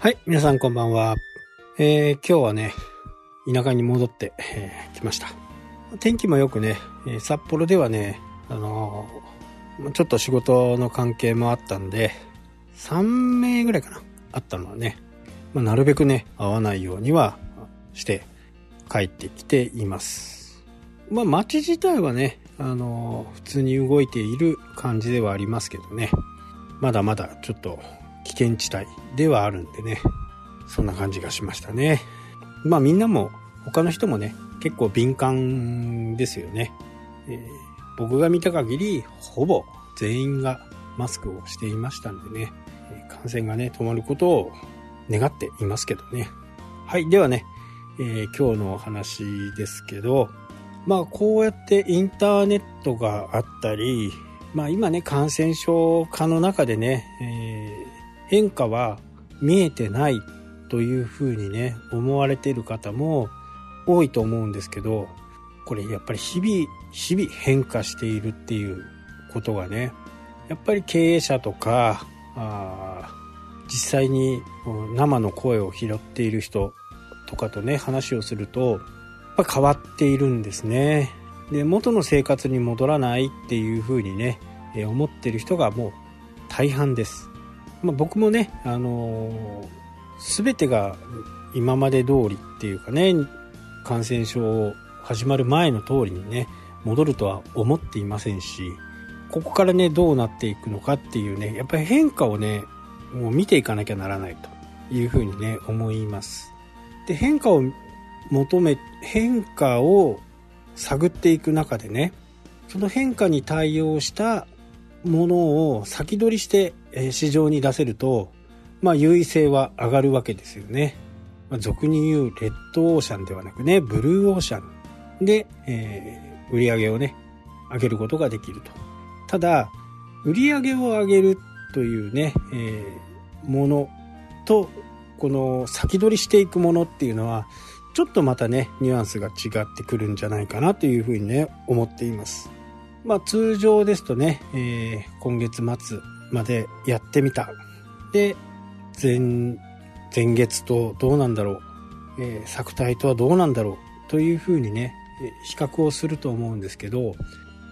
はい、皆さんこんばんは。えー、今日はね、田舎に戻って、えー来ました。天気もよくね、え札幌ではね、あのーちょっと仕事の関係もあったんで、3名ぐらいかな、あったのはね、まあ、なるべくね、会わないようにはして帰ってきています。まあ街自体はね、あのー普通に動いている感じではありますけどね、まだまだちょっと危険地帯ではあるんでね、そんな感じがしましたね。まあみんなも、他の人もね、結構敏感ですよね。えー僕が見た限り、ほぼ全員がマスクをしていましたんでね、感染がね、止まることを願っていますけどね。はい、ではね、えー今日のお話ですけど、まあこうやってインターネットがあったり、まあ今ね、感染症化の中でね、え変化は見えてないというふうにね、思われている方も多いと思うんですけど、これやっぱり日々、日々変化しているっていうことがね、やっぱり経営者とか、あ実際に生の声を拾っている人とかとね、話をすると、やっぱ変わっているんですね。で、元の生活に戻らないっていうふうにね、思ってる人がもう大半です。まあ、僕もね、あのー全てが今まで通りっていうかね、感染症始まる前の通りにね、戻るとは思っていませんし、ここからね、どうなっていくのかっていうね、やっぱり変化をね、もう見ていかなきゃならないというふうにね、思います。で、変化を求め、変化を探っていく中でね、その変化に対応したものを先取りしてえ市場に出せると、まあ優位性は上がるわけですよね。まあ、俗に言うレッドオーシャンではなくね、ブルーオーシャンで、えー売り上げをね、上げることができると。ただ、売り上げを上げるというね、えーものと、この先取りしていくものっていうのは、ちょっとまたね、ニュアンスが違ってくるんじゃないかなというふうにね、思っています。まあ通常ですとね、えー今月末までやってみた。で、前、前月とどうなんだろう、えー作体とはどうなんだろうというふうにね、比較をすると思うんですけど、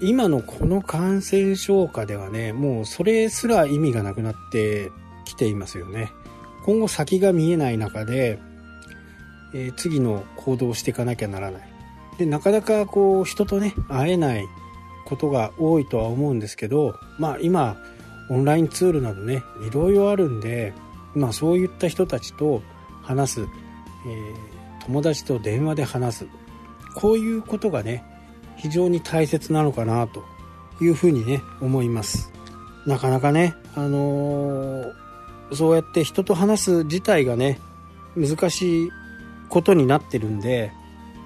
今のこの感染症下ではね、もうそれすら意味がなくなってきていますよね。今後先が見えない中で、えー次の行動をしていかなきゃならない。で、なかなかこう人とね、会えないことが多いとは思うんですけど、まあ今、オンラインツールなどね、いろいろあるんで、まあそういった人たちと話す、えー友達と電話で話す、こういうことがね、非常に大切なのかなというふうにね、思います。なかなかね、あのーそうやって人と話す自体がね、難しいことになってるんで、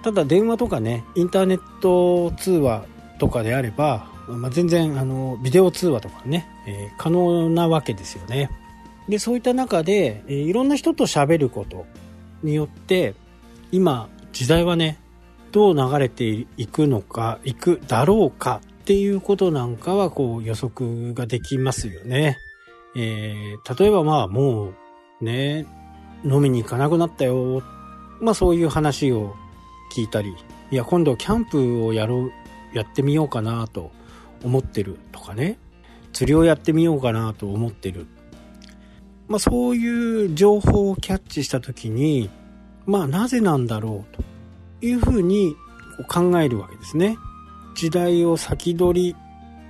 ただ電話とかね、インターネット通話とかであれば、まあ、全然あのビデオ通話とかね、えー可能なわけですよね。で、そういった中で、えーいろんな人と喋ることによって、今、時代はね、どう流れていくのか、いくだろうかっていうことなんかは、こう予測ができますよね。えー例えばまあもう、ね、飲みに行かなくなったよ。まあそういう話を聞いたり、いや今度キャンプをやろう、やってみようかなと思ってるとかね、釣りをやってみようかなと思ってる。まあそういう情報をキャッチしたときに、まあなぜなんだろうというふうに考えるわけですね。時代を先取り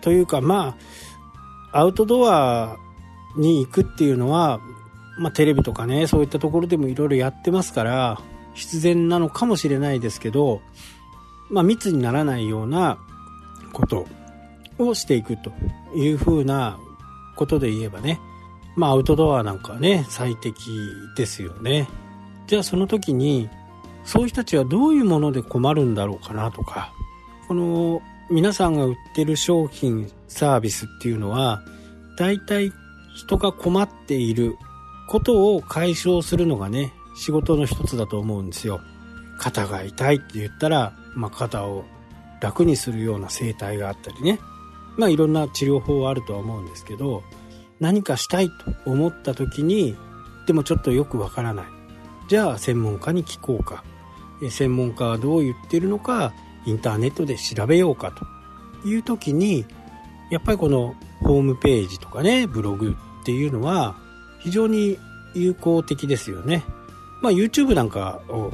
というかまあ、アウトドアに行くっていうのは、まあテレビとかね、そういったところでもいろいろやってますから、必然なのかもしれないですけど、まあ密にならないようなことをしていくというふうなことで言えばね、まあアウトドアなんかはね、最適ですよね。じゃあその時に、そういう人たちはどういうもので困るんだろうかなとか、この皆さんが売ってる商品、サービスっていうのは、大体人が困っていることを解消するのがね、仕事の一つだと思うんですよ。肩が痛いって言ったら、まあ、肩を楽にするような生態があったりね。まあいろんな治療法はあるとは思うんですけど、何かしたいと思った時に、でもちょっとよくわからない。じゃあ専門家に聞こうか。専門家はどう言ってるのかインターネットで調べようかという時にやっぱりこのホームページとかねブログっていうのは非常に有効的ですよね。まあ YouTube なんかを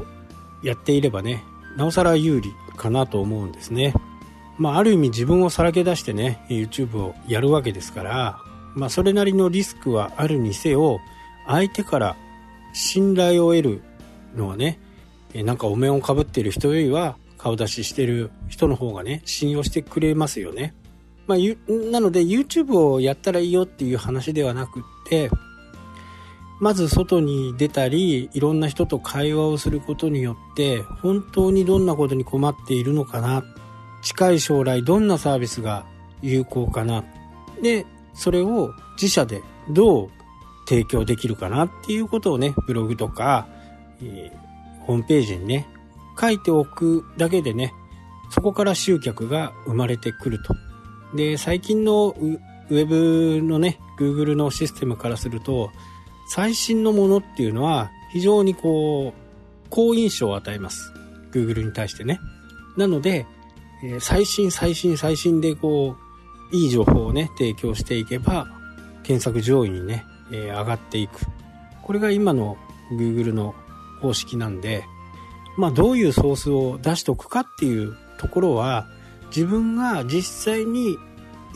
やっていればねなおさら有利かなと思うんですね。まあある意味自分をさらけ出してね YouTube をやるわけですからまあそれなりのリスクはあるにせよ相手から信頼を得るのはねなんかお面をかぶってる人よりは顔出ししてる人の方がね信用してくれますよね。まあ、なので YouTube をやったらいいよっていう話ではなくって、まず外に出たり、いろんな人と会話をすることによって、本当にどんなことに困っているのかな、近い将来どんなサービスが有効かな、で、それを自社でどう提供できるかなっていうことをね、ブログとか、えー、ホームページにね、書いておくだけでね、そこから集客が生まれてくるとで、最近のウェブのね、Google のシステムからすると、最新のものっていうのは非常にこう、好印象を与えます。Google に対してね。なので、え最新最新最新でこう、いい情報をね、提供していけば、検索上位にね、え上がっていく。これが今の Google の方式なんで、まあどういうソースを出しておくかっていうところは、自分が実際に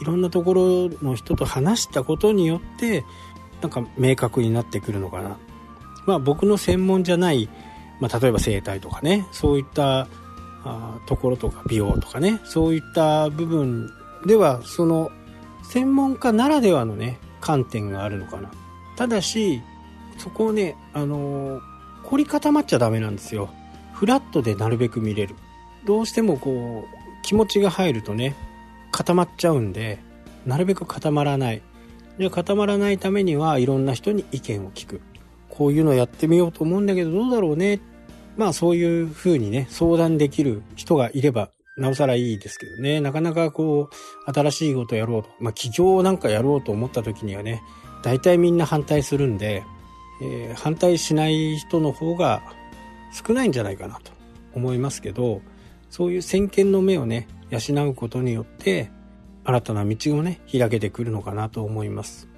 いろんなところの人と話したことによってなんか明確になってくるのかな。まあ僕の専門じゃない、まあ、例えば生態とかねそういったところとか美容とかねそういった部分ではその専門家ならではのね観点があるのかな。ただしそこをねあのー、凝り固まっちゃダメなんですよ。フラットでなるべく見れる。どうしてもこう気持ちが入るとね固まっちゃうんでなるべく固まらないで固まらないためにはいろんな人に意見を聞くこういうのやってみようと思うんだけどどうだろうねまあそういうふうにね相談できる人がいればなおさらいいですけどね。なかなかこう新しいことやろうと。まあ起業なんかやろうと思った時にはね大体みんな反対するんで、えー、反対しない人の方が少ないんじゃないかなと思いますけどそういう先見の目をね養うことによって新たな道をね開けてくるのかなと思います。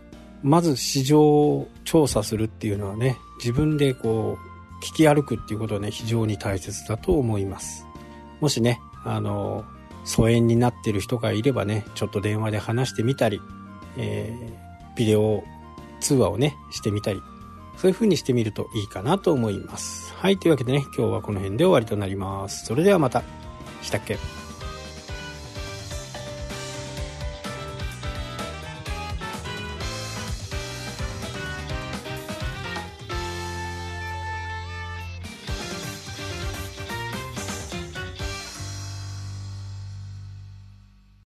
まず市場を調査するっていうのはね自分でこう聞き歩くっていうことはね非常に大切だと思います。もしねあの疎遠になってる人がいればねちょっと電話で話してみたり、えー、ビデオ通話をねしてみたりそういう風にしてみるといいかなと思います。はいというわけでね今日はこの辺で終わりとなります。それではまた。したっけ？